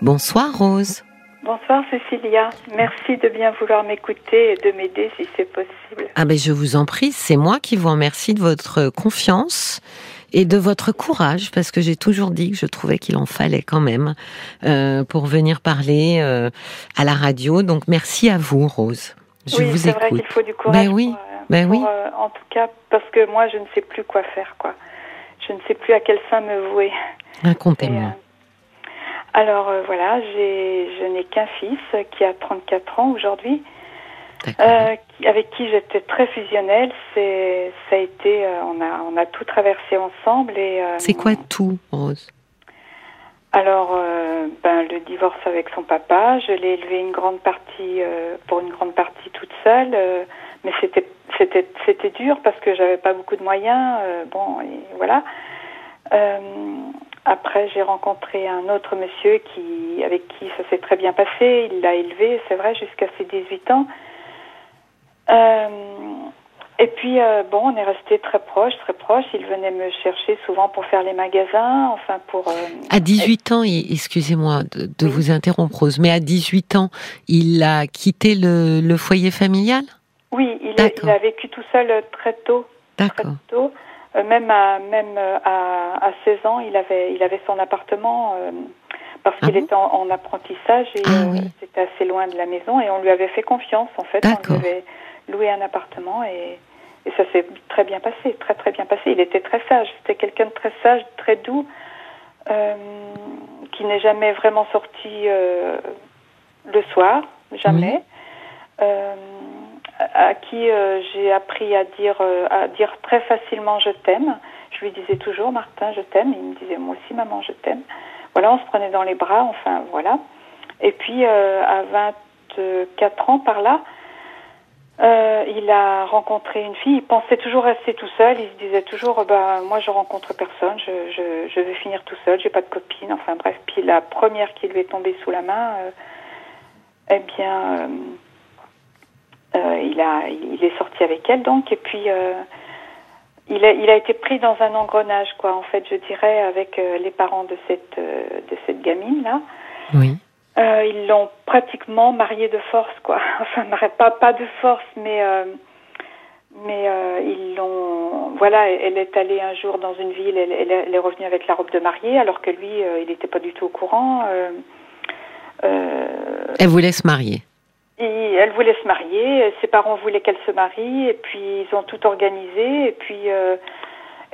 Bonsoir Rose. Bonsoir Cécilia. Merci de bien vouloir m'écouter et de m'aider si c'est possible. Ah ben je vous en prie, c'est moi qui vous remercie de votre confiance et de votre courage parce que j'ai toujours dit que je trouvais qu'il en fallait quand même euh, pour venir parler euh, à la radio. Donc merci à vous Rose. Je oui, vous c'est vrai écoute. qu'il faut du courage. Ben oui, pour, euh, ben pour, oui. euh, en tout cas, parce que moi, je ne sais plus quoi faire, quoi. Je ne sais plus à quel sein me vouer. Et, Racontez-moi. euh, alors euh, voilà, j'ai, je n'ai qu'un fils qui a 34 ans aujourd'hui, euh, avec qui j'étais très fusionnelle. C'est, ça a été, euh, on a, on a tout traversé ensemble et. c'est quoi tout Rose? Alors, ben, le divorce avec son papa, je l'ai élevé une grande partie, pour une grande partie toute seule, mais c'était c'était c'était dur parce que j'avais pas beaucoup de moyens. bon, et voilà. Après, j'ai rencontré un autre monsieur qui, avec qui ça s'est très bien passé. Il l'a élevé, c'est vrai, jusqu'à ses 18 ans. Euh, et puis, euh, bon, on est resté très proches, très proches. Il venait me chercher souvent pour faire les magasins, enfin pour. euh, À 18 ans, excusez-moi de, de Oui. vous interrompre Rose, mais à 18 ans, il a quitté le, le foyer familial? Oui, il a, D'accord. il a vécu tout seul euh, très tôt, très D'accord. tôt. Euh, même à même euh, à, à 16 ans, il avait il avait son appartement euh, parce Ah qu'il bon était en, en apprentissage et Ah oui. c'était assez loin de la maison et on lui avait fait confiance en fait. On lui avait loué un appartement et et ça s'est très bien passé, très très bien passé. Il était très sage, c'était quelqu'un de très sage, très doux, euh, qui n'est jamais vraiment sorti euh, le soir, jamais. Euh, à qui euh, j'ai appris à dire euh, à dire très facilement je t'aime. Je lui disais toujours Martin je t'aime. Il me disait moi aussi maman je t'aime. Voilà, on se prenait dans les bras, enfin voilà. Et puis euh, à 24 ans par là, il a rencontré une fille. Il pensait toujours rester tout seul. Il se disait toujours bah moi je rencontre personne. Je, je, je vais finir tout seul. J'ai pas de copine. Enfin bref. Puis la première qui lui est tombée sous la main, eh bien. Euh, il, a, il est sorti avec elle donc et puis euh, il, a, il a été pris dans un engrenage quoi en fait je dirais avec euh, les parents de cette de cette gamine là Oui. Euh, ils l'ont pratiquement mariée de force quoi enfin pas pas de force mais euh, mais euh, ils l'ont voilà elle est allée un jour dans une ville elle, est revenue avec la robe de mariée alors que lui il n'était pas du tout au courant Elle vous laisse marier. Et elle voulait se marier, ses parents voulaient qu'elle se marie, et puis ils ont tout organisé, et puis euh,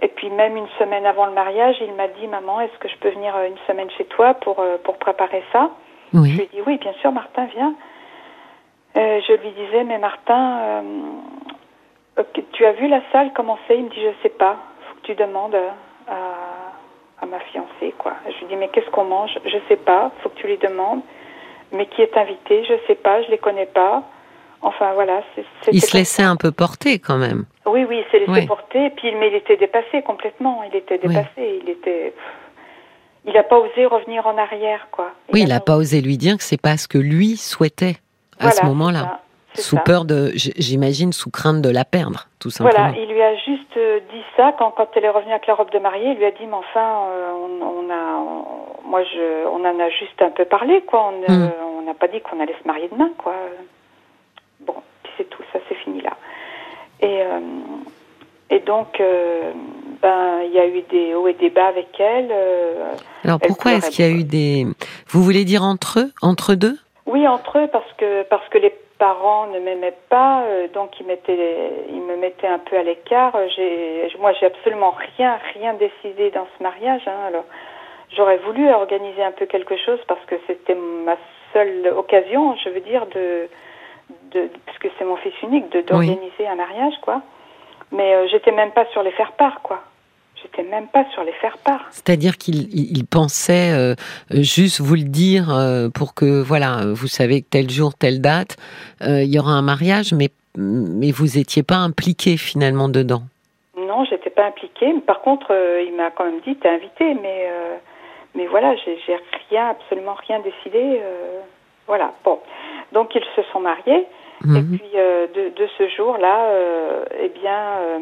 et puis même une semaine avant le mariage, il m'a dit maman, est-ce que je peux venir euh, une semaine chez toi pour euh, pour préparer ça? Je lui ai dit oui, bien sûr, Martin, viens. Euh, je lui disais mais Martin, euh, tu as vu la salle comment c'est Il me dit je sais pas, faut que tu demandes à à ma fiancée quoi. Je lui dis mais qu'est-ce qu'on mange? Je sais pas, faut que tu lui demandes. Mais qui est invité Je sais pas, je les connais pas. Enfin voilà, c'est. Il se laissait un peu porter quand même. Oui, oui, il s'est laissé Oui. porter. Puis, mais il était dépassé complètement. Il était Oui. dépassé. Il était. Il n'a pas osé revenir en arrière, quoi. Oui, il n'a pas osé lui dire que c'est pas ce que lui souhaitait à Voilà, ce moment-là. Sous ça. peur de, j'imagine, sous crainte de la perdre, tout simplement. Voilà, il lui a juste euh, dit ça quand, quand elle est revenue avec la robe de mariée. Il lui a dit, mais enfin, euh, on, on a, on- moi, je, on en a juste un peu parlé, quoi. On euh, Mm. on n'a pas dit qu'on allait se marier demain, quoi. Bon, c'est tout, ça c'est fini là. Et, euh, et donc, euh, ben, il y a eu des hauts et des bas avec elle. euh, Alors elle pourquoi est-ce qu'il y a eu des... Vous voulez dire entre eux Entre deux? Oui, entre eux, parce que parce que les parents ne m'aimaient pas, euh, donc ils mettaient, ils me mettaient un peu à l'écart. J'ai, moi, j'ai absolument rien, rien décidé dans ce mariage. Hein, alors, j'aurais voulu organiser un peu quelque chose parce que c'était ma seule occasion, je veux dire, de, de puisque c'est mon fils unique, de d'organiser un mariage, quoi. Mais euh, j'étais même pas sur les faire part, quoi. Même pas sur les faire part. C'est-à-dire qu'il il- il pensait euh, juste vous le dire euh, pour que, voilà, vous savez que tel jour, telle date, euh, il y aura un mariage, mais, mais vous étiez pas impliqué finalement dedans. Non, j'étais pas impliquée. Mais Par contre, il m'a quand même dit t'es invité, mais mais voilà, j'ai rien, absolument rien décidé. voilà. Bon, donc ils se sont mariés. Et Mhm. puis euh, de, de ce jour-là, euh, eh bien, euh,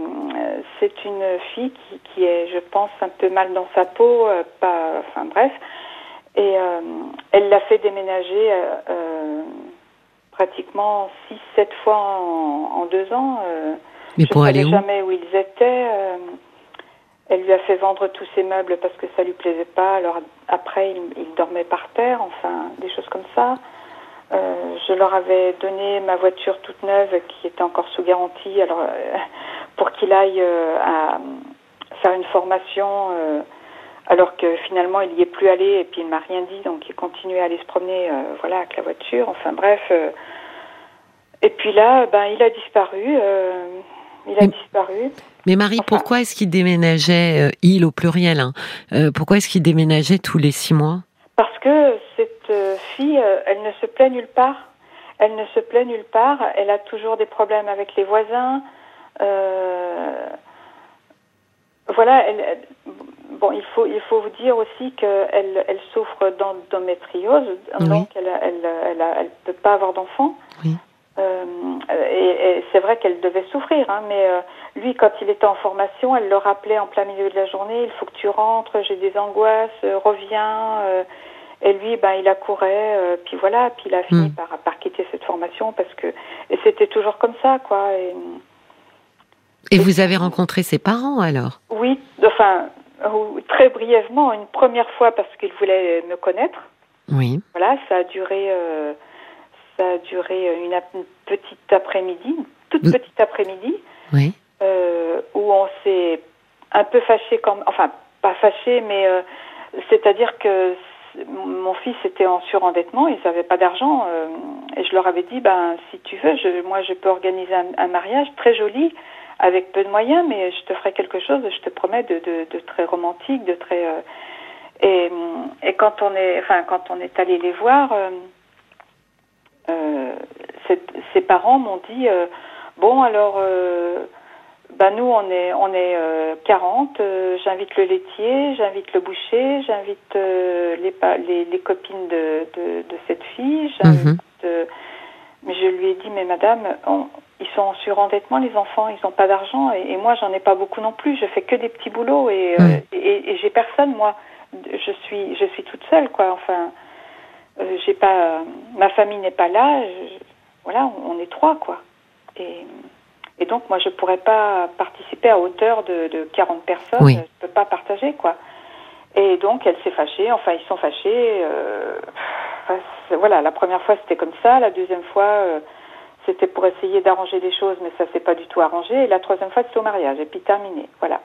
c'est une fille qui, qui est, je pense, un peu mal dans sa peau, pas, enfin bref. Et elle l'a fait déménager pratiquement 6-7 fois en, deux ans. Mais pour aller où jamais où ils étaient. Elle lui a fait vendre tous ses meubles parce que ça lui plaisait pas. Alors après, il, dormait par terre, enfin des choses comme ça. Euh, je leur avais donné ma voiture toute neuve qui était encore sous garantie. Alors euh, pour qu'il aille euh, à faire une formation, alors que finalement il y est plus allé et puis il m'a rien dit, donc il continuait à aller se promener, voilà, avec la voiture. Enfin bref. et puis là, ben il a disparu. il a disparu. Mais Marie, pourquoi est-ce qu'il déménageait, il au pluriel, hein, pourquoi est-ce qu'il déménageait tous les six mois? Parce que cette euh, fille, elle ne se plaît nulle part. Elle ne se plaît nulle part. Elle a toujours des problèmes avec les voisins. voilà, elle, bon, il faut, il faut vous dire aussi qu'elle elle souffre d'endométriose, donc elle ne elle, elle, elle, peut pas avoir d'enfant. Oui. Euh, et, c'est vrai qu'elle devait souffrir, hein, mais euh, lui, quand il était en formation, elle le rappelait en plein milieu de la journée, il faut que tu rentres, j'ai des angoisses, euh, reviens. et lui, ben, il accourait, puis voilà, puis il a fini hmm. par, par quitter cette formation parce que et c'était toujours comme ça, quoi. Et, et vous avez rencontré ses parents alors? Oui, enfin très brièvement, une première fois parce qu'il voulait me connaître. Oui. Voilà, ça a duré ça a duré une, petite après-midi, toute petite après-midi, oui. euh, où on s'est un peu fâché, comme, enfin pas fâché, mais euh, c'est-à-dire que mon fils était en surendettement, ils n'avaient pas d'argent, euh, et je leur avais dit, ben si tu veux, je, moi je peux organiser un, mariage très joli avec peu de moyens, mais je te ferai quelque chose, je te promets, de, de, de très romantique, de très et, et quand on est, enfin quand on est allé les voir euh, ses parents m'ont dit euh, bon alors euh, bah nous on est on est 40 j'invite le laitier j'invite le boucher j'invite les, les, les copines de, de, de cette fille mhm. mais je lui ai dit mais madame ils sont en surendettement les enfants ils n'ont pas d'argent et, moi j'en ai pas beaucoup non plus je fais que des petits boulots et, et, et j'ai personne moi. Je suis je suis toute seule quoi enfin j'ai pas, ma famille n'est pas là. voilà, on est trois, quoi. Et, et donc, moi, je pourrais pas participer à hauteur de, de 40 personnes. Je ne peux pas partager, quoi. Et donc, elle s'est fâchée. Enfin, ils sont fâchés. Euh, voilà, la première fois, c'était comme ça. La deuxième fois, euh, c'était pour essayer d'arranger les choses, mais ça s'est pas du tout arrangé. Et la troisième fois, c'était au mariage. Et puis terminé. Voilà.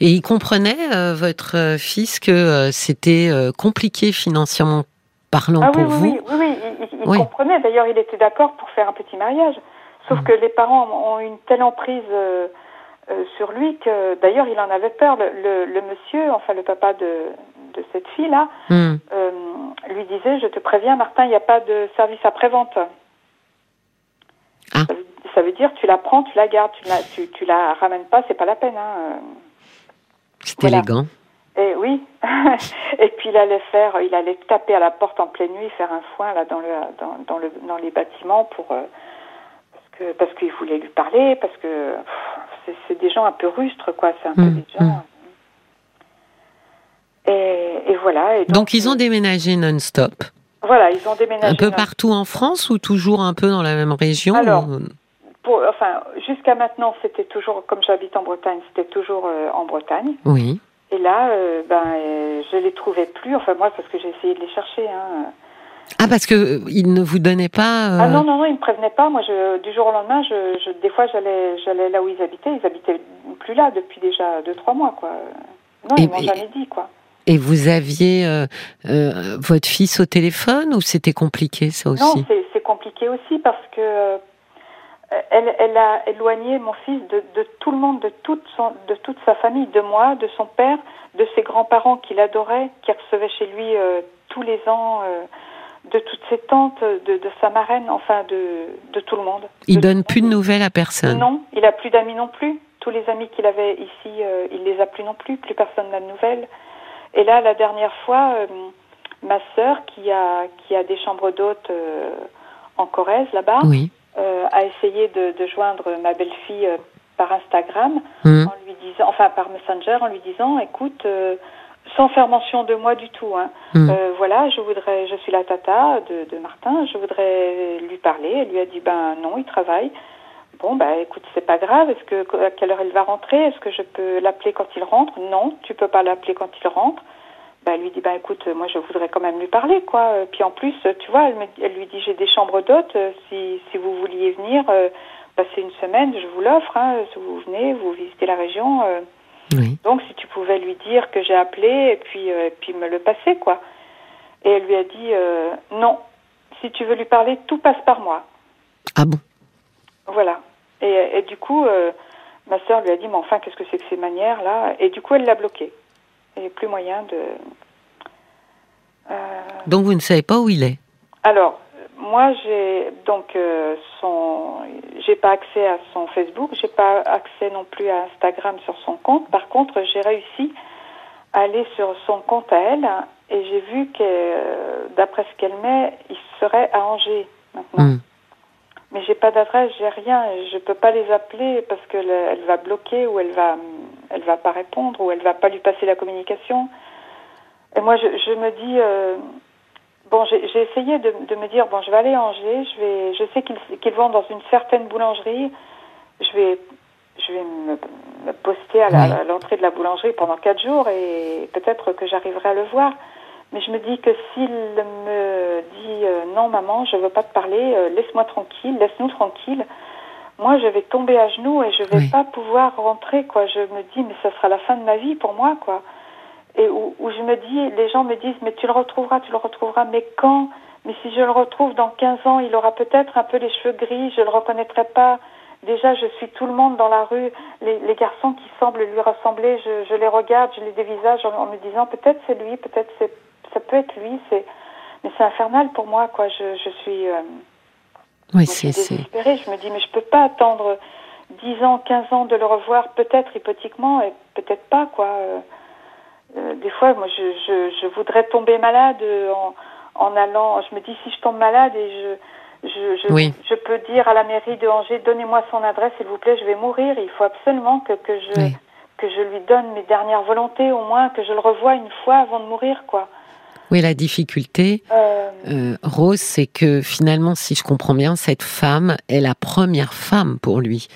Et il comprenait, votre fils, que c'était compliqué financièrement parlant ah, pour oui, vous. Oui, oui, oui, il, comprenait. D'ailleurs, il était d'accord pour faire un petit mariage. Sauf mm. que les parents ont une telle emprise euh, euh, sur lui que, d'ailleurs, il en avait peur. Le, le, monsieur, enfin le papa de, de cette fille-là, mm. euh, lui disait, je te préviens, Martin, il n'y a pas de service après-vente. Ah. Ça, veut, dire, tu la prends, tu la gardes, tu la, tu, tu la ramènes pas, c'est pas la peine. Hein. C'est élégant. Et oui. et puis il allait faire, il allait taper à la porte en pleine nuit, faire un foin là dans le dans, dans le dans les bâtiments pour euh, parce que parce qu'il voulait lui parler, parce que c'est des gens un peu rustres quoi, c'est un peu mmh, des gens. Mmh. Et, et, voilà. Et donc, ils ont déménagé non-stop. Voilà, ils ont déménagé. Un peu partout en France ou toujours un peu dans la même région Alors, pour, enfin, jusqu'à maintenant, c'était toujours, comme j'habite en Bretagne, c'était toujours euh, en Bretagne. Oui. Et là, euh, ben, euh, je les trouvais plus. Enfin, moi, parce que j'ai essayé de les chercher. Hein. Ah, parce que euh, ils ne vous donnaient pas. Ah non, non, non, ils me prévenaient pas. Moi, je, du jour au lendemain, je, je des fois, j'allais, j'allais là où ils habitaient. Ils habitaient plus là depuis déjà deux, trois mois, quoi. Non, ils m'ont jamais dit, quoi. Et vous aviez votre fils au téléphone ou c'était compliqué, ça aussi? Non, c'est compliqué aussi parce que elle, elle, a éloigné mon fils de, de, tout le monde, de toute, son, de toute sa famille, de moi, de son père, de ses grands-parents qu'il adorait, qui recevaient chez lui euh, tous les ans, euh, de toutes ses tantes, de, de, sa marraine, enfin de, de tout le monde. Il donne plus de nouvelles à personne Non, il a plus d'amis non plus. Tous les amis qu'il avait ici, euh, il les a plus non plus. Plus personne n'a de nouvelles. Et là, la dernière fois, ma sœur, qui a, qui a des chambres d'hôtes en Corrèze, là-bas, oui euh, a essayé de, de, joindre ma belle-fille euh, par Instagram, mmh. en lui disant, enfin par Messenger, en lui disant, écoute, euh, sans faire mention de moi du tout. Hein. Hmm. Euh, voilà, je voudrais, je suis la tata de, de Martin, je voudrais lui parler. Elle lui a dit, ben non, il travaille. Bon, bah écoute, c'est pas grave. Est-ce que à quelle heure il va rentrer? Est-ce que je peux l'appeler quand il rentre? Non, tu peux pas l'appeler quand il rentre. Bah, elle lui dit, bah écoute, moi je voudrais quand même lui parler, quoi. Euh, Puis en plus, tu vois, elle, me- elle lui dit, j'ai des chambres d'hôtes. euh, Si, si vous vouliez venir euh, passer une semaine, je vous l'offre. Hein, si vous venez, vous visitez la région. euh, Oui. donc, si tu pouvais lui dire que j'ai appelé et puis, euh, et puis me le passer, quoi. Et elle lui a dit non. Si tu veux lui parler, tout passe par moi. Ah bon? Voilà. Et, et du coup, ma sœur lui a dit mais enfin, qu'est-ce que c'est que ces manières là Et du coup, elle l'a bloqué. Il n'y a plus moyen de. Euh, Donc vous ne savez pas où il est alors, moi, j'ai donc euh, son, j'ai pas accès à son Facebook, j'ai pas accès non plus à Instagram sur son compte. Par contre, j'ai réussi à aller sur son compte à elle et j'ai vu que, euh, d'après ce qu'elle met, il serait à Angers maintenant. Hmm. Mais j'ai pas d'adresse, j'ai rien, et je peux pas les appeler parce qu'elle elle va bloquer ou elle va, elle va pas répondre ou elle va pas lui passer la communication. Et moi, je, je me dis. euh, Bon, j'ai essayé de, de me dire bon, je vais aller à Angers. Je vais, je sais qu'ils qu'ils vont dans une certaine boulangerie. Je vais, je vais me, me poster à l'entrée de la boulangerie pendant quatre jours et peut-être que j'arriverai à le voir. Mais je me dis que s'il me dit euh, non, maman, je veux pas te parler, euh, laisse-moi tranquille, laisse-nous tranquille. Moi, je vais tomber à genoux et je vais Oui. pas pouvoir rentrer, quoi. Je me dis, mais ça sera la fin de ma vie pour moi, quoi et où, où je me dis, les gens me disent, mais tu le retrouveras, tu le retrouveras, mais quand? Mais si je le retrouve dans 15 ans, il aura peut-être un peu les cheveux gris, je le reconnaîtrai pas. Déjà, je suis tout le monde dans la rue, les, les garçons qui semblent lui ressembler, je, je les regarde, je les dévisage en, en me disant, peut-être c'est lui, peut-être c'est, ça peut être lui, c'est, mais c'est infernal pour moi, quoi. Je, je suis, euh, Oui, c'est, désespérée. Je me dis, mais je peux pas attendre 10 ans, 15 ans de le revoir, peut-être hypothétiquement, et peut-être pas, quoi. Euh, euh, des fois, moi, je, je, je voudrais tomber malade en, en allant. Je me dis, si je tombe malade et je, je, je, Oui. je peux dire à la mairie de Angers, donnez-moi son adresse, s'il vous plaît, je vais mourir. Il faut absolument que, que je Oui. que je lui donne mes dernières volontés, au moins que je le revoie une fois avant de mourir, quoi. Oui, la difficulté, Euh, euh, Rose, c'est que finalement, si je comprends bien, cette femme est la première femme pour lui,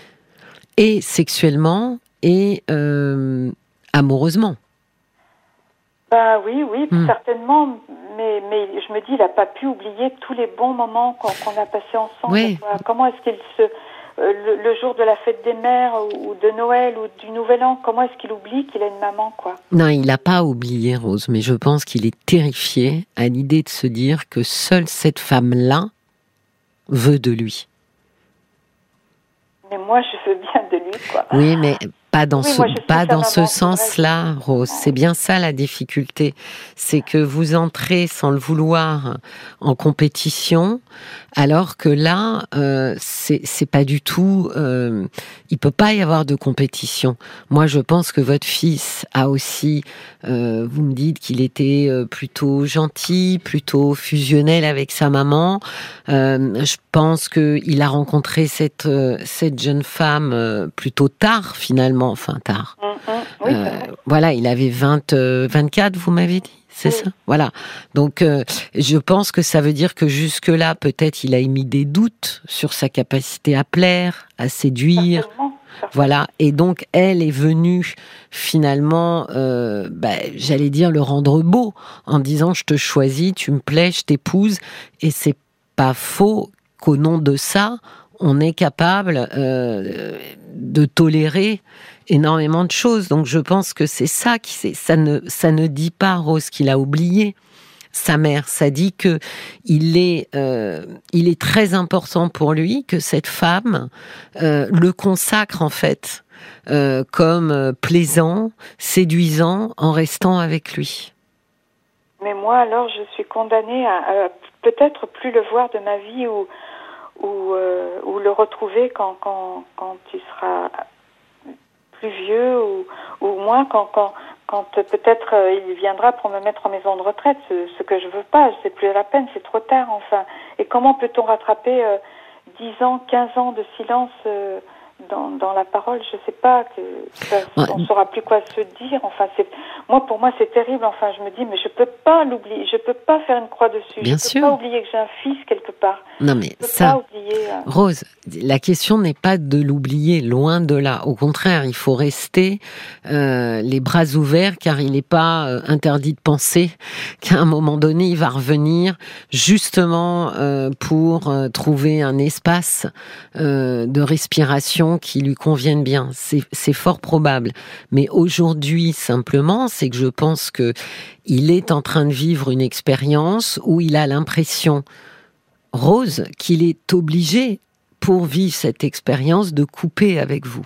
et sexuellement et euh, amoureusement. Ben oui, oui, Hmm. certainement. Mais, mais je me dis, il n'a pas pu oublier tous les bons moments qu'on a passés ensemble. Oui. Comment est-ce qu'il se... euh, le, le jour de la fête des mères ou, ou de Noël ou du Nouvel An, comment est-ce qu'il oublie qu'il a une maman, quoi Non, il n'a pas oublié Rose, mais je pense qu'il est terrifié à l'idée de se dire que seule cette femme-là veut de lui. Mais moi, je veux bien de lui, quoi. Oui, mais pas dans Oui, ce, pas dans ce sens-là, Rose. C'est bien ça la difficulté. C'est que vous entrez sans le vouloir en compétition, alors que là, euh, c'est c'est pas du tout. Euh, il peut pas y avoir de compétition. Moi, je pense que votre fils a aussi. euh, vous me dites qu'il était euh, plutôt gentil, plutôt fusionnel avec sa maman. Euh, je pense que il a rencontré cette euh, cette jeune femme euh, plutôt tard finalement, enfin tard. Oui, c'est Euh, voilà, il avait 20, euh, 24, vous m'avez dit, c'est Oui. ça? Voilà. Donc, euh, je pense que ça veut dire que jusque-là, peut-être, il a émis des doutes sur sa capacité à plaire, à séduire. Voilà. Et donc, elle est venue finalement, euh, bah, j'allais dire, le rendre beau en disant je te choisis, tu me plais, je t'épouse. Et c'est pas faux qu'au nom de ça, on est capable euh, de tolérer énormément de choses. Donc, je pense que c'est ça qui, c'est- ça ne, ça ne dit pas Rose qu'il a oublié sa mère. Ça dit que il est, euh, il est très important pour lui que cette femme euh, le consacre en fait comme plaisant, séduisant, en restant avec lui. Mais moi, alors, je suis condamnée à, à peut-être plus le voir de ma vie ou, ou, euh, ou le retrouver quand, quand, quand il sera plus vieux ou, ou moins quand, quand, quand euh, peut-être euh, il viendra pour me mettre en maison de retraite, ce, ce que je veux pas, c'est plus la peine, c'est trop tard enfin. Et comment peut-on rattraper euh, 10 ans, 15 ans de silence euh, dans, dans la parole, je sais pas, que, on ne saura plus quoi se dire. Enfin, c'est moi pour moi c'est terrible. Enfin, je me dis mais je peux pas l'oublier, je peux pas faire une croix dessus. Bien je sûr. peux pas oublier que j'ai un fils quelque part. Non mais je peux ça, pas oublier, euh, Rose, la question n'est pas de l'oublier, loin de là. Au contraire, il faut rester euh, les bras ouverts, car il n'est pas euh, interdit de penser qu'à un moment donné, il va revenir justement pour trouver un espace de respiration qui lui convienne bien. C'est fort probable. Mais aujourd'hui, simplement, c'est que je pense que il est en train de vivre une expérience où il a l'impression Rose qu'il est obligé, pour vivre cette expérience, de couper avec vous.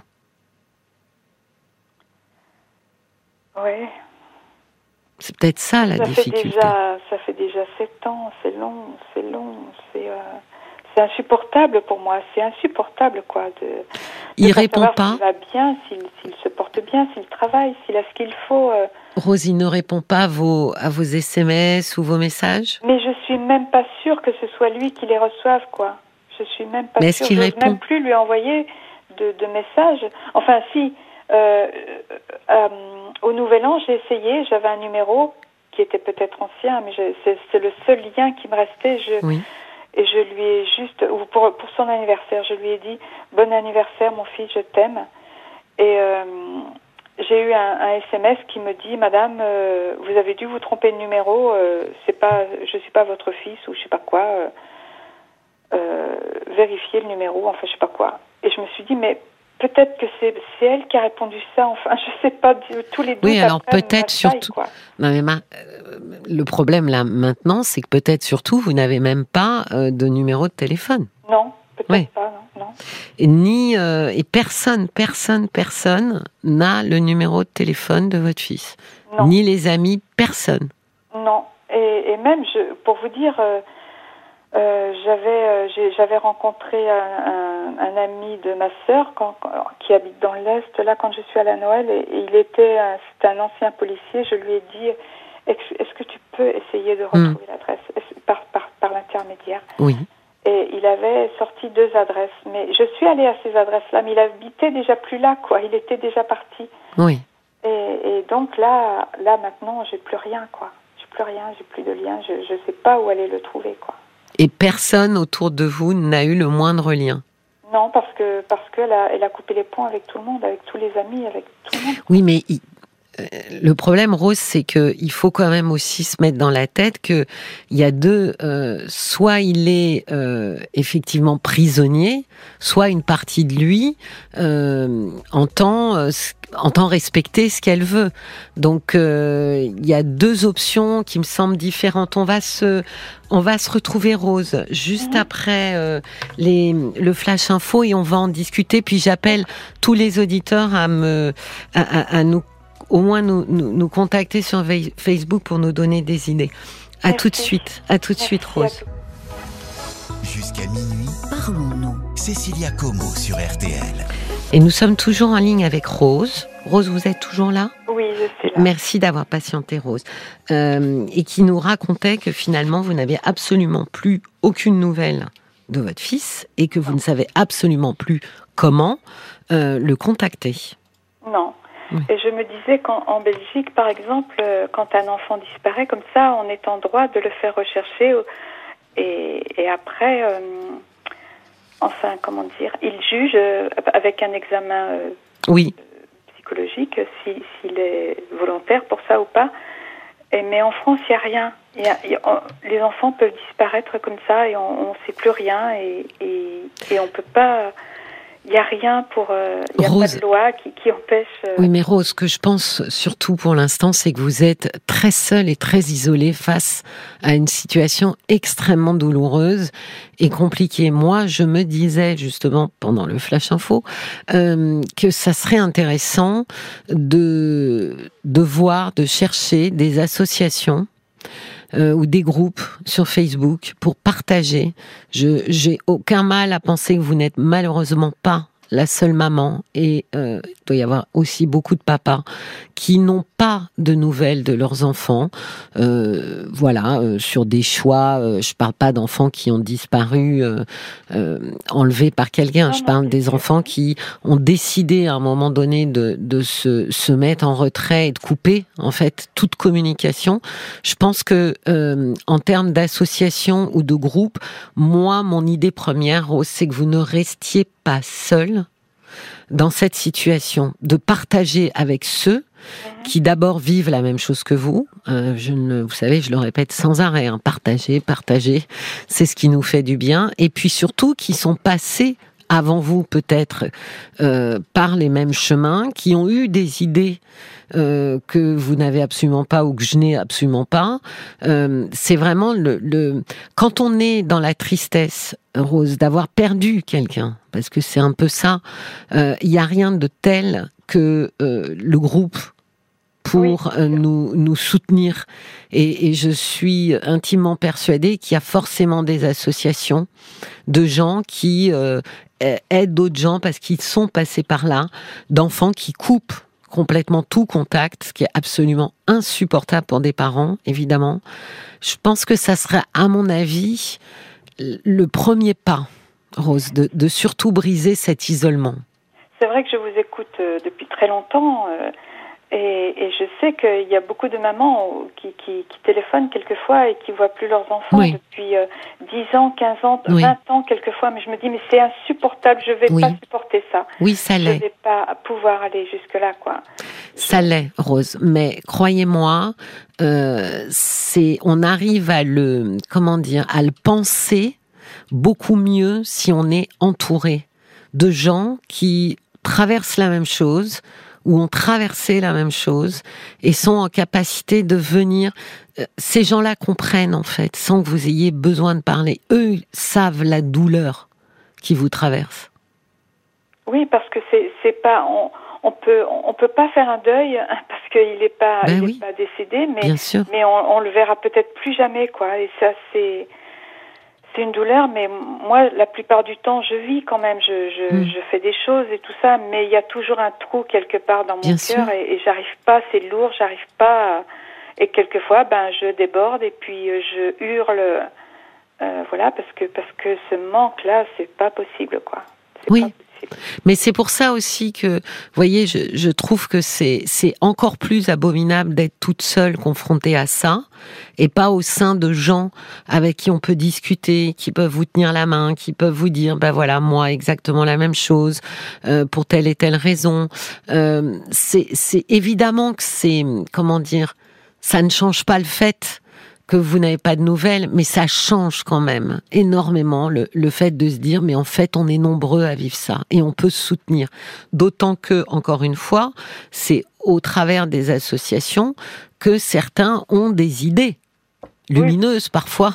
ouais. C'est peut-être ça la ça fait difficulté. déjà, ça fait déjà sept ans. C'est long, c'est long, c'est. euh, c'est insupportable pour moi, c'est insupportable quoi. De, de Il pas répond pas. S'il va bien, s'il se porte bien, s'il travaille, s'il a ce qu'il faut. euh, Rose, il ne répond pas à vos, à vos SMS ou vos messages? Mais je suis même pas sûre que ce soit lui qui les reçoive, quoi. Je suis même pas Mais est-ce sûre. qu'il J'ose répond? même plus lui envoyer de, de messages. Enfin, si. euh, euh, au Nouvel An, j'ai essayé. J'avais un numéro qui était peut-être ancien, mais je- c'est c'est le seul lien qui me restait. Je, Oui. Et je lui ai juste, ou pour, pour son anniversaire, je lui ai dit Bon anniversaire, mon fils, je t'aime. Et euh, j'ai eu un, SMS qui me dit Madame, euh, vous avez dû vous tromper de numéro, euh, c'est pas, je suis pas votre fils ou je sais pas quoi. euh, euh, vérifiez le numéro, enfin je sais pas quoi. Et je me suis dit Mais peut-être que c'est elle qui a répondu ça, enfin je sais pas, tous les doutes Oui, alors peut-être surtout- quoi. Non, mais ma- euh, le problème là maintenant, c'est que peut-être surtout vous n'avez même pas euh, de numéro de téléphone. Non, peut-être Oui. pas, non. non. Et ni euh, et personne, personne, personne n'a le numéro de téléphone de votre fils. non. Ni les amis, personne. Non, et, et même, je, pour vous dire, euh, euh, j'avais euh, j'avais rencontré un, un, un ami de ma sœur quand, qui habite dans l'Est, là, quand je suis à Noël, et, et il était, c'était un ancien policier, je lui ai dit, est-ce que tu peux essayer de retrouver l'adresse par, par, par l'intermédiaire? Oui. Et il avait sorti deux adresses, mais je suis allée à ces adresses-là, mais il habitait déjà plus là, quoi, il était déjà parti. Oui. Et, et donc là, là maintenant, j'ai plus rien, quoi. J'ai plus rien, j'ai plus de lien, je je sais pas où aller le trouver, quoi. Et personne autour de vous n'a eu le moindre lien. Non, parce que parce qu'elle a, elle a coupé les ponts avec tout le monde, avec tous les amis, avec tout le monde. Oui, mais le problème, Rose, c'est que il faut quand même aussi se mettre dans la tête que il y a deux. euh, soit il est euh, effectivement prisonnier, soit une partie de lui euh, entend euh, entend respecter ce qu'elle veut. Donc euh, il y a deux options qui me semblent différentes. On va se on va se retrouver Rose juste Mhm. après euh, les, le flash info et on va en discuter. Puis j'appelle tous les auditeurs à me à, à- à nous au moins nous, nous, nous contacter sur Facebook pour nous donner des idées. À Merci. tout de suite, à tout de suite Merci Rose. Jusqu'à minuit, Parlons-nous. Cécilia Como sur RTL. Et nous sommes toujours en ligne avec Rose. Rose, vous êtes toujours là? Oui, je suis là. Merci d'avoir patienté Rose. Euh, et qui nous racontait que finalement vous n'avez absolument plus aucune nouvelle de votre fils et que vous ne savez absolument plus comment euh, le contacter. Non. Oui. Et je me disais qu'en en Belgique, par exemple, euh, quand un enfant disparaît comme ça, on est en droit de le faire rechercher. Et, et après, euh, enfin, comment dire, il juge euh, avec un examen euh, Oui, psychologique si- s'il est volontaire pour ça ou pas. Et, mais en France, il n'y a rien. Il y a- il y a- on- les enfants peuvent disparaître comme ça et on ne sait plus rien et, et, et on peut pas. Il n'y a rien pour. euh, Il n'y a pas Rose. de loi qui, qui empêche. euh, oui, mais Rose, ce que je pense surtout pour l'instant, c'est que vous êtes très seule et très isolée face à une situation extrêmement douloureuse et compliquée. Moi, je me disais justement pendant le flash info euh, que ça serait intéressant de de voir, de chercher des associations euh, ou des groupes sur Facebook pour partager. Je j'ai aucun mal à penser que vous n'êtes malheureusement pas la seule maman et euh, il doit y avoir aussi beaucoup de papas qui n'ont pas de nouvelles de leurs enfants. Euh, voilà, euh, sur des choix. euh, je parle pas d'enfants qui ont disparu, euh, euh, enlevés par quelqu'un. Je parle des enfants qui ont décidé à un moment donné de, de se, se mettre en retrait et de couper en fait toute communication. Je pense que euh, en termes d'association ou de groupe, moi, mon idée première, Rose, c'est que vous ne restiez pas seul dans cette situation, de partager avec ceux qui d'abord vivent la même chose que vous. Euh, je ne, vous savez, je le répète sans arrêt, hein, partager, partager, c'est ce qui nous fait du bien. Et puis surtout, qui sont passés avant vous peut-être euh, par les mêmes chemins, qui ont eu des idées euh, que vous n'avez absolument pas ou que je n'ai absolument pas. Euh, c'est vraiment le, le quand on est dans la tristesse, Rose, d'avoir perdu quelqu'un, parce que c'est un peu ça. Il y a rien de tel que le groupe pour Oui, nous, nous soutenir. Et, et je suis intimement persuadée qu'il y a forcément des associations de gens qui euh, aident d'autres gens parce qu'ils sont passés par là, d'enfants qui coupent complètement tout contact, ce qui est absolument insupportable pour des parents, évidemment. Je pense que ça serait, à mon avis, le premier pas, Rose, de, de surtout briser cet isolement. C'est vrai que je vous écoute euh, depuis très longtemps euh, et, et je sais qu'il y a beaucoup de mamans qui, qui, qui téléphonent quelquefois et qui voient plus leurs enfants Oui. depuis euh, 10 ans, 15 ans, Oui. 20 ans quelquefois. Mais je me dis, mais c'est insupportable, je vais Oui. pas supporter ça. Oui, ça Je l'est. vais pas pouvoir aller jusque-là, quoi. Ça l'est, Rose. Mais croyez-moi, euh, c'est, on arrive à le, comment dire, à le penser beaucoup mieux si on est entouré de gens qui traversent la même chose ou ont traversé la même chose et sont en capacité de venir. euh, Ces gens-là comprennent en fait, sans que vous ayez besoin de parler. Eux savent la douleur qui vous traverse. Oui, parce que c'est pas on, on peut on peut pas faire un deuil parce qu'il est pas Ben il oui. est pas décédé, mais mais on, on le verra peut-être plus jamais, quoi. Et ça, c'est c'est une douleur, mais moi, la plupart du temps, je vis quand même. Je je, Mm. je fais des choses et tout ça, mais il y a toujours un trou quelque part dans mon cœur et, et j'arrive pas. C'est lourd, j'arrive pas. à- Et quelquefois, ben, je déborde et puis euh, je hurle. euh, voilà, parce que parce que ce manque-là, c'est pas possible, quoi. Oui. pas possible. Mais c'est pour ça aussi que, vous voyez, je, je trouve que c'est encore plus abominable d'être toute seule confrontée à ça, et pas au sein de gens avec qui on peut discuter, qui peuvent vous tenir la main, qui peuvent vous dire, ben voilà, moi exactement la même chose, euh, pour telle et telle raison. Euh, c'est évidemment que c'est, comment dire, ça ne change pas le fait que vous n'avez pas de nouvelles, mais ça change quand même énormément le, le fait de se dire, mais en fait, on est nombreux à vivre ça et on peut se soutenir. D'autant que, encore une fois, c'est au travers des associations que certains ont des idées lumineuses parfois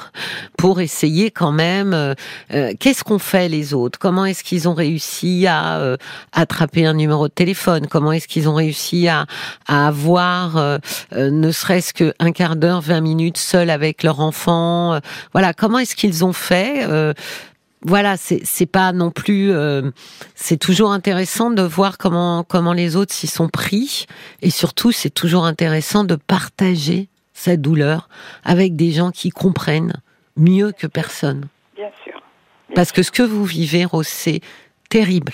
pour essayer quand même euh, euh, qu'est-ce qu'ont fait les autres? Comment est-ce qu'ils ont réussi à euh, attraper un numéro de téléphone? Comment est-ce qu'ils ont réussi à, à avoir euh, euh, ne serait-ce qu'un quart d'heure 20 minutes seuls avec leur enfant? Voilà comment est-ce qu'ils ont fait? Euh, voilà, c'est c'est pas non plus. euh, c'est toujours intéressant de voir comment comment les autres s'y sont pris, et surtout c'est toujours intéressant de partager cette douleur avec des gens qui comprennent mieux que personne. Bien sûr. Bien Parce que ce que vous vivez, Rose, c'est terrible.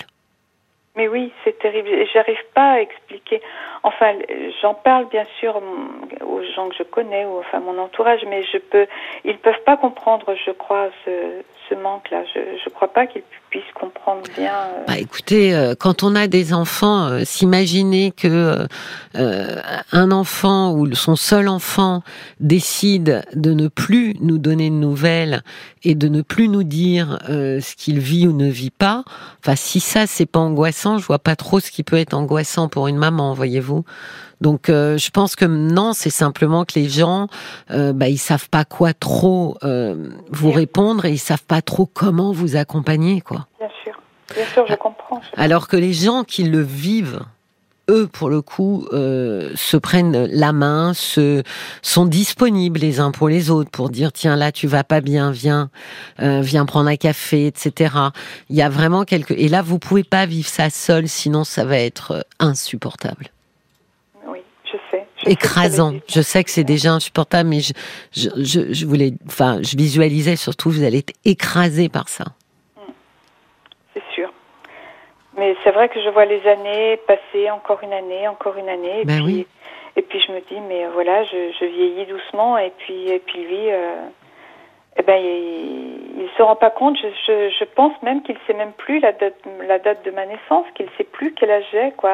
Mais oui, c'est terrible. Et J'arrive pas à expliquer. Enfin, j'en parle bien sûr aux gens que je connais ou enfin mon entourage, mais je peux. Ils peuvent pas comprendre, je crois, ce, ce manque-là. Je je crois pas qu'ils puissent comprendre bien. euh, Bah, écoutez, euh, quand on a des enfants, euh, s'imaginer que euh, euh, un enfant ou son seul enfant décide de ne plus nous donner de nouvelles et de ne plus nous dire euh, ce qu'il vit ou ne vit pas. Enfin, si ça c'est pas angoissant, je vois pas trop ce qui peut être angoissant pour une maman, voyez-vous. Donc, euh, je pense que non, c'est simplement que les gens, euh, bah, ils savent pas quoi trop euh, vous répondre et ils savent pas trop comment vous accompagner, quoi. Bien sûr. Bien sûr, je comprends. Alors que les gens qui le vivent eux, pour le coup, euh, se prennent la main, se sont disponibles les uns pour les autres pour dire tiens là tu vas pas bien, viens, euh, viens prendre un café, etc. Il y a vraiment quelque et là vous pouvez pas vivre ça seul, sinon ça va être euh, insupportable. Oui, je sais. Je Écrasant. Je sais que c'est déjà insupportable, mais je, je, je, je voulais, enfin, je visualisais surtout vous allez être écrasé par ça. C'est sûr. Mais c'est vrai que je vois les années passer, encore une année, encore une année. Et, Ben puis, oui. et puis je me dis, mais voilà, je, je vieillis doucement. Et puis, et puis lui, euh, eh ben, il ne se rend pas compte. Je, je, je pense même qu'il sait même plus la date, la date de ma naissance, qu'il sait plus quel âge j'ai. Quoi.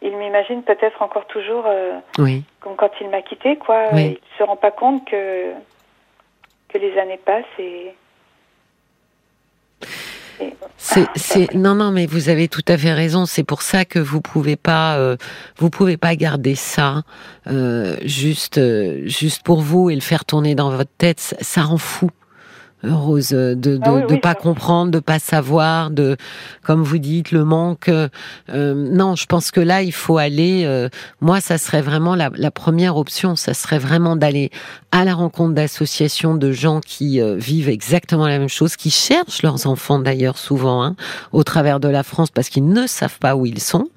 Il m'imagine peut-être encore toujours euh, Oui. comme quand il m'a quitté. Quoi. Oui. Il ne se rend pas compte que, que les années passent et. C'est, non, non, mais vous avez tout à fait raison. C'est pour ça que vous pouvez pas, euh, vous pouvez pas garder ça euh, juste, euh, juste pour vous et le faire tourner dans votre tête. Ça, rend fou, Rose, de de, Ah oui, de oui, pas ça- comprendre, de pas savoir, de, comme vous dites, le manque. euh, euh, non, je pense que là, il faut aller. euh, moi, ça serait vraiment la, la première option. Ça serait vraiment d'aller à la rencontre d'associations de gens qui euh, vivent exactement la même chose, qui cherchent leurs enfants d'ailleurs souvent hein, au travers de la France parce qu'ils ne savent pas où ils sont.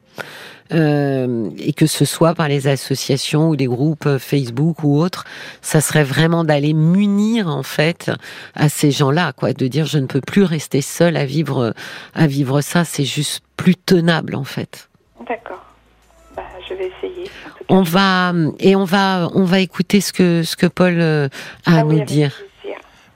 Euh, et que ce soit par les associations ou les groupes Facebook ou autres, ça serait vraiment d'aller munir en fait à ces gens-là, quoi, de dire je ne peux plus rester seul à vivre à vivre ça, c'est juste plus tenable en fait. D'accord. Bah, je vais essayer. On va et on va on va écouter ce que ce que Paul euh, a à Ah nous dire.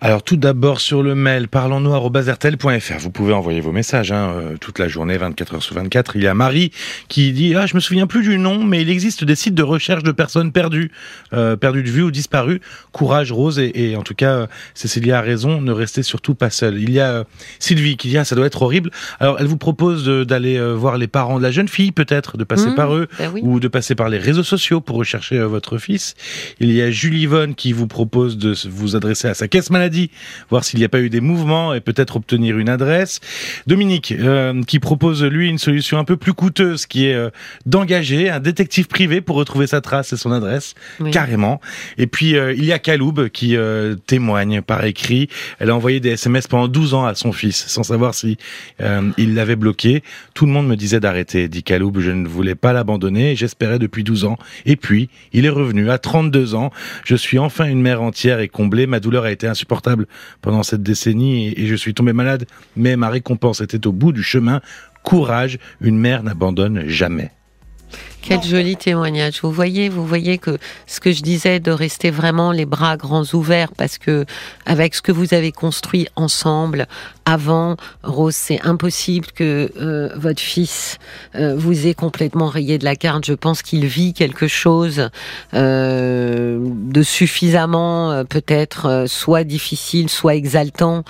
Alors tout d'abord sur le mail parlons-nous@rtel.fr. Vous pouvez envoyer vos messages hein, euh, toute la journée, 24 heures sur 24. Il y a Marie qui dit ah je me souviens plus du nom, mais il existe des sites de recherche de personnes perdues, euh, perdues de vue ou disparues. Courage Rose et, et en tout cas euh, Cécilia a raison, ne restez surtout pas seul. Il y a euh, Sylvie qui dit ah ça doit être horrible. Alors elle vous propose d'aller euh, voir les parents de la jeune fille peut-être, de passer Mmh, par eux ben oui. ou de passer par les réseaux sociaux pour rechercher votre fils. Il y a Julie Yvonne qui vous propose de vous adresser à sa caisse maladie, voir s'il n'y a pas eu des mouvements et peut-être obtenir une adresse. Dominique euh, qui propose lui une solution un peu plus coûteuse qui est euh, d'engager un détective privé pour retrouver sa trace et son adresse Oui. carrément. Et puis euh, il y a Kaloub qui témoigne par écrit. Elle a envoyé des SMS pendant 12 ans à son fils sans savoir si il l'avait bloqué. Tout le monde me disait d'arrêter, dit Kaloub. Je ne voulais pas l'abandonner. J'espérais depuis 12 ans. Et puis il est revenu à 32 ans. Je suis enfin une mère entière et comblée. Ma douleur a été insupportable pendant cette décennie et, je suis tombé malade. Mais ma récompense était au bout du chemin. Courage, une mère n'abandonne jamais. Quel joli témoignage. Vous voyez, vous voyez que ce que je disais de rester vraiment les bras grands ouverts parce que avec ce que vous avez construit ensemble avant, Rose, c'est impossible que euh, votre fils euh, vous ait complètement rayé de la carte. Je pense qu'il vit quelque chose euh, de suffisamment peut-être soit difficile, soit exaltant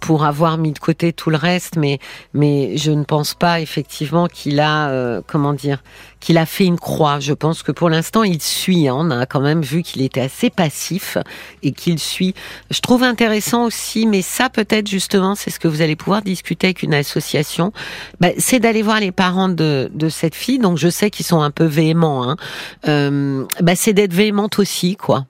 pour avoir mis de côté tout le reste, mais mais je ne pense pas effectivement qu'il a comment dire qu'il a fait une croix. Je pense que pour l'instant, il suit. hein. On a quand même vu qu'il était assez passif et qu'il suit. Je trouve intéressant aussi, mais ça peut-être justement, c'est ce que vous allez pouvoir discuter avec une association. Bah, c'est d'aller voir les parents de, de cette fille. Donc je sais qu'ils sont un peu véhéments. Hein. Euh, bah, c'est d'être véhémente aussi, quoi.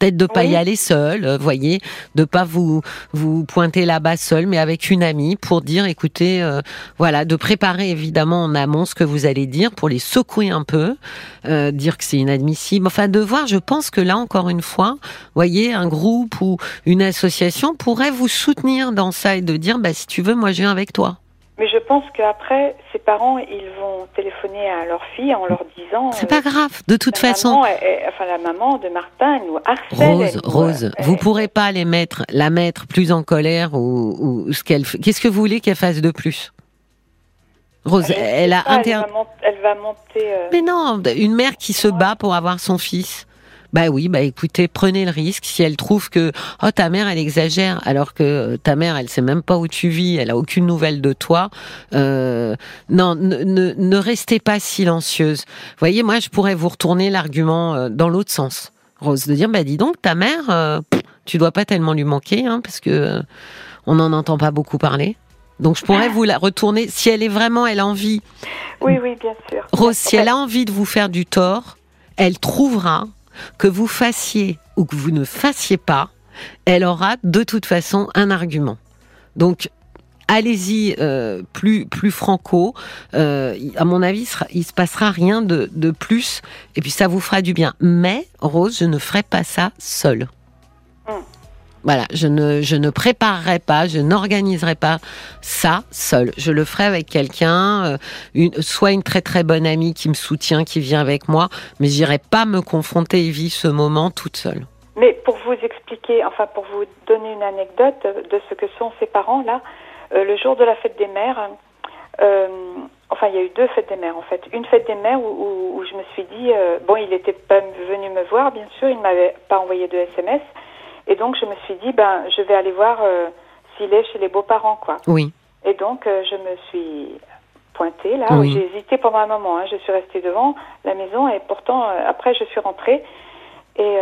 Peut-être de pas y aller seul, euh, voyez, de pas vous vous pointer là-bas seul, mais avec une amie pour dire, écoutez, euh, voilà, de préparer évidemment en amont ce que vous allez dire pour les secouer un peu, euh, dire que c'est inadmissible. Enfin, de voir, je pense que là encore une fois, voyez, un groupe ou une association pourrait vous soutenir dans ça et de dire, bah si tu veux, moi je viens avec toi. Mais je pense qu'après, ses parents, ils vont téléphoner à leur fille en leur disant. C'est euh, pas grave. De toute la façon, maman, elle- elle- enfin, la maman de Martin, elle nous harcèle. Rose, nous, Rose, vous pourrez pas les mettre, la mettre plus en colère ou, ou ce qu'elle. fait. Qu'est-ce que vous voulez qu'elle fasse de plus? Rose, elle a pas, inter... elle va, mont- elle va monter. euh, Mais non, une mère qui se bat pour avoir son fils. Bah oui, bah écoutez, prenez le risque. Si elle trouve que oh ta mère elle exagère, alors que euh, ta mère elle sait même pas où tu vis, elle a aucune nouvelle de toi. Euh, non, ne, ne, ne restez pas silencieuse. Vous voyez, moi je pourrais vous retourner l'argument euh, dans l'autre sens, Rose, de dire bah dis donc ta mère, euh, tu dois pas tellement lui manquer, hein, parce que euh, on n'en entend pas beaucoup parler. Donc je pourrais vous la retourner si elle est vraiment, elle a envie. Oui, oui, bien sûr. Rose, si elle a envie de vous faire du tort, elle trouvera que vous fassiez ou que vous ne fassiez pas, elle aura de toute façon un argument. Donc allez-y euh, plus plus franco. Euh, à mon avis, il, il se passera rien de, de plus, et puis ça vous fera du bien. Mais Rose, je ne ferai pas ça seule. Voilà, je ne je ne préparerai pas, je n'organiserai pas ça seule. Je le ferai avec quelqu'un, euh, soit une très très bonne amie qui me soutient, qui vient avec moi, mais j'irai pas me confronter et vivre ce moment toute seule. Mais pour vous expliquer, enfin pour vous donner une anecdote de ce que sont ces parents là, euh, le jour de la fête des mères, euh, enfin il y a eu deux fêtes des mères en fait. Une fête des mères où, je me suis dit, bon il n'était pas venu me voir bien sûr, il ne m'avait pas envoyé de SMS, et donc je me suis dit, ben je vais aller voir euh, s'il est chez les beaux-parents quoi. Oui, Et donc, euh, je me suis pointée là. Oui. J'ai hésité pendant un moment. hein. Je suis restée devant la maison et pourtant, euh, après, je suis rentrée et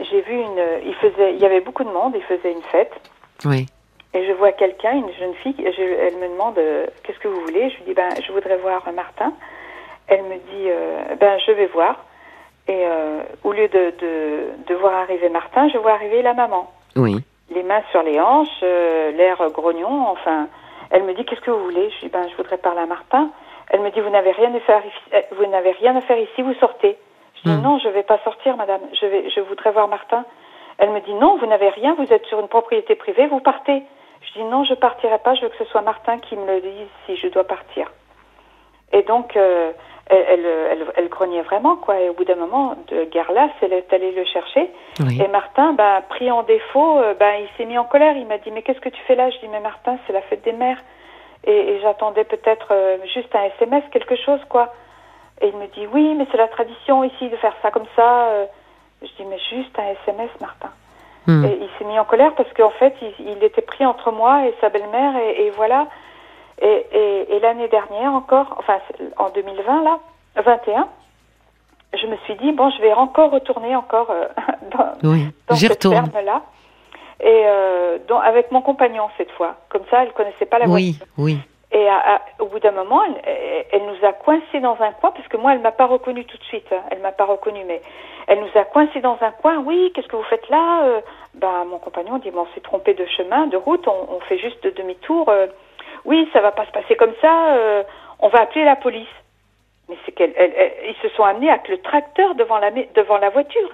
j'ai vu une. Il faisait, il y avait beaucoup de monde. Il faisait une fête oui, et je vois quelqu'un, une jeune fille. Je, elle me demande qu'est-ce que vous voulez? Je lui dis ben, je voudrais voir Martin. Elle me dit ben, je vais voir. Et euh, au lieu de, de, de voir arriver Martin, je vois arriver la maman oui. les mains sur les hanches, euh, l'air grognon, enfin. Elle me dit qu'est-ce que vous voulez? Je dis ben je voudrais parler à Martin. Elle me dit vous n'avez rien à faire ici, euh, vous n'avez rien à faire ici, vous sortez. Je dis Hmm. non, je vais pas sortir madame, je vais je voudrais voir Martin. Elle me dit non, vous n'avez rien, vous êtes sur une propriété privée, vous partez. Je dis non, je partirai pas, je veux que ce soit Martin qui me le dise si je dois partir. Et donc euh, elle, elle, elle, elle grognait vraiment quoi et au bout d'un moment de guerre là, elle est allée le chercher oui. et Martin, ben, pris en défaut, ben, il s'est mis en colère. Il m'a dit, mais qu'est-ce que tu fais là? Je dis, mais Martin, c'est la fête des mères. Et, et j'attendais peut-être euh, juste un SMS, quelque chose, quoi. Et il me dit, oui, mais c'est la tradition ici de faire ça comme ça. Euh, Je dis, mais juste un SMS, Martin. Hmm. Et il s'est mis en colère parce qu'en fait, il, il était pris entre moi et sa belle-mère, et, et voilà. Et, et, et l'année dernière encore, enfin en 2020 là, 21, je me suis dit bon, je vais encore retourner encore euh, dans, Oui, dans cette retourne. ferme-là. Et euh, avec mon compagnon cette fois. Comme ça, elle connaissait pas la Oui, voiture. oui. Et à- à- au bout d'un moment, elle, nous a coincés dans un coin, parce que moi, elle m'a pas reconnu tout de suite. hein. Elle m'a pas reconnu, mais elle nous a coincés dans un coin. Oui, qu'est-ce que vous faites là Euh, Ben, mon compagnon dit, bon, on s'est trompé de chemin, de route, on, on fait juste demi-tour. Euh, oui, ça va pas se passer comme ça. euh, on va appeler la police. Mais c'est qu'elle, elle- elle- ils se sont amenés avec le tracteur devant la, voiture.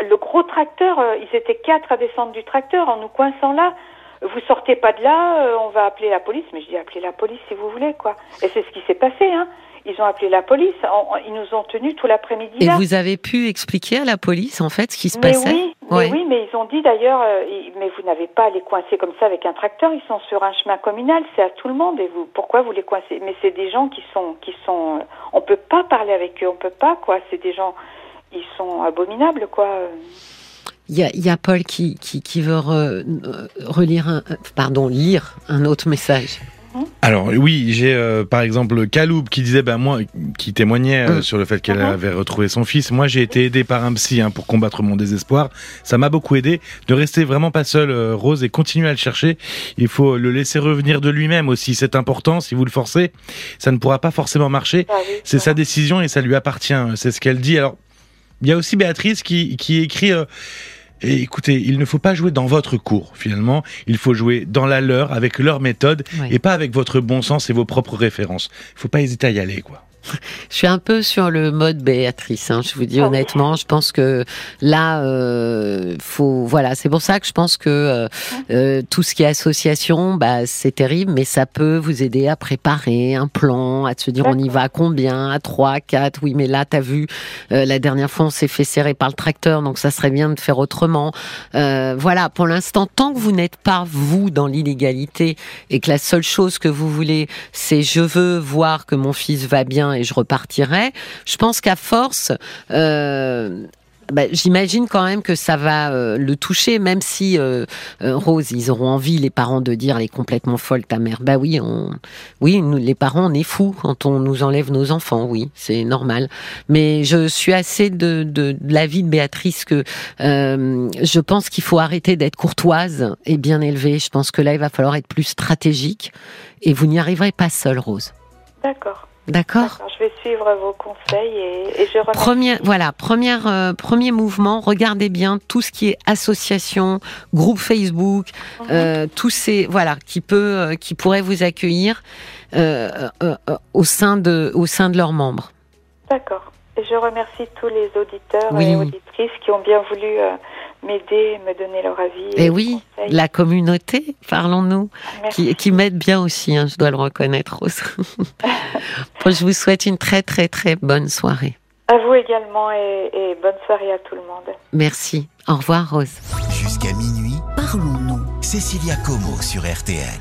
Le gros tracteur, euh, ils étaient quatre à descendre du tracteur en nous coinçant là. Vous sortez pas de là, euh, on va appeler la police. Mais je dis appelez la police si vous voulez, quoi. Et c'est ce qui s'est passé, hein. Ils ont appelé la police. On- on- ils nous ont tenus tout l'après-midi Et là. vous avez pu expliquer à la police en fait ce qui se Mais passait oui, mais oui, mais ils ont dit d'ailleurs, euh, mais vous n'avez pas à les coincer comme ça avec un tracteur. Ils sont sur un chemin communal, c'est à tout le monde. Et vous, pourquoi vous les coincez? Mais c'est des gens qui sont, qui sont. euh, on peut pas parler avec eux, on peut pas quoi. C'est des gens, ils sont abominables quoi. Il y a, il y a Paul qui, qui, qui veut re- euh, relire, un, pardon, lire un autre message. Alors oui, j'ai euh, par exemple Kaloub qui disait, ben moi, qui témoignait euh, Mm. sur le fait qu'elle avait retrouvé son fils. Moi, j'ai été aidé par un psy hein, pour combattre mon désespoir. Ça m'a beaucoup aidé de rester vraiment pas seul, euh, Rose, et continuer à le chercher. Il faut le laisser revenir de lui-même aussi. C'est important. Si vous le forcez, ça ne pourra pas forcément marcher. Ah C'est sa décision et ça lui appartient. C'est ce qu'elle dit. Alors, il y a aussi Béatrice qui, qui écrit. Et écoutez, il ne faut pas jouer dans votre cours, finalement. Il faut jouer dans la leur, avec leur méthode, Oui. et pas avec votre bon sens et vos propres références. Il faut pas hésiter à y aller, quoi. Je suis un peu sur le mode Béatrice. Hein, je vous dis oui. honnêtement, je pense que là, euh, faut voilà, c'est pour ça que je pense que euh, euh, tout ce qui est association, bah c'est terrible, mais ça peut vous aider à préparer un plan, à se dire on y va à combien, à trois, quatre? Oui, mais là, t'as vu, euh, la dernière fois on s'est fait serrer par le tracteur, donc ça serait bien de faire autrement. Euh, voilà, pour l'instant, tant que vous n'êtes pas vous dans l'illégalité et que la seule chose que vous voulez, c'est je veux voir que mon fils va bien et je repartirai. Je pense qu'à force, euh, bah, j'imagine quand même que ça va euh, le toucher, même si euh, Rose, ils auront envie les parents de dire elle est complètement folle ta mère. Bah oui, oui, nous, les parents on est fous quand on nous enlève nos enfants. Oui, c'est normal. Mais je suis assez de, de, l'avis de Béatrice que je pense qu'il faut arrêter d'être courtoise et bien élevée. Je pense que là il va falloir être plus stratégique et vous n'y arriverez pas seule, Rose. D'accord. D'accord. Je vais suivre vos conseils et, et je remercie. Premier, voilà, première, euh, premier mouvement. Regardez bien tout ce qui est association, groupe Facebook, Mhm. euh, tous ces, voilà, qui peut, euh, qui pourrait vous accueillir euh, euh, au sein de, au sein de leurs membres. D'accord. Et je remercie tous les auditeurs Oui. et auditrices qui ont bien voulu euh, m'aider, me donner leur avis. Et des oui, la communauté, parlons-nous, qui, qui m'aide bien aussi. hein, je dois le reconnaître. Rose. Bon, je vous souhaite une très très très bonne soirée. À vous également et, et bonne soirée à tout le monde. Merci. Au revoir, Rose. Jusqu'à minuit, Parlons-nous. Cécilia Como sur RTL.